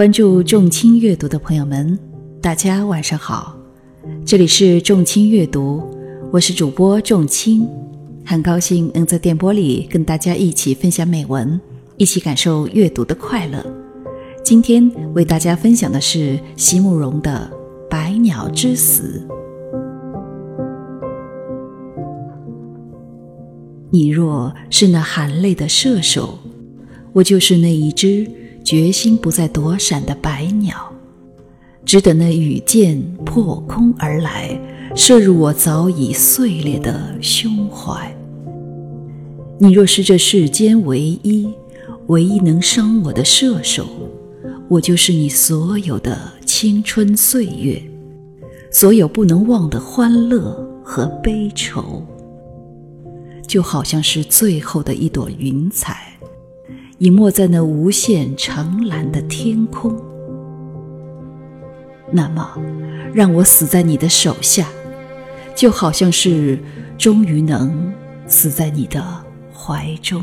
关注众卿阅读的朋友们，大家晚上好，这里是众卿阅读，我是主播众卿，很高兴能在电波里跟大家一起分享美文，一起感受阅读的快乐。今天为大家分享的是席慕容的《百鸟之死》。你若是那含泪的射手，我就是那一只决心不再躲闪的白鸟，只等那羽箭破空而来，射入我早已碎裂的胸怀。你若是这世间唯一、唯一能伤我的射手，我就是你所有的青春岁月，所有不能忘的欢乐和悲愁。就好像是最后的一朵云彩，隐没在那无限澄蓝的天空。那么，让我死在你的手下，就好像是终于能死在你的怀中。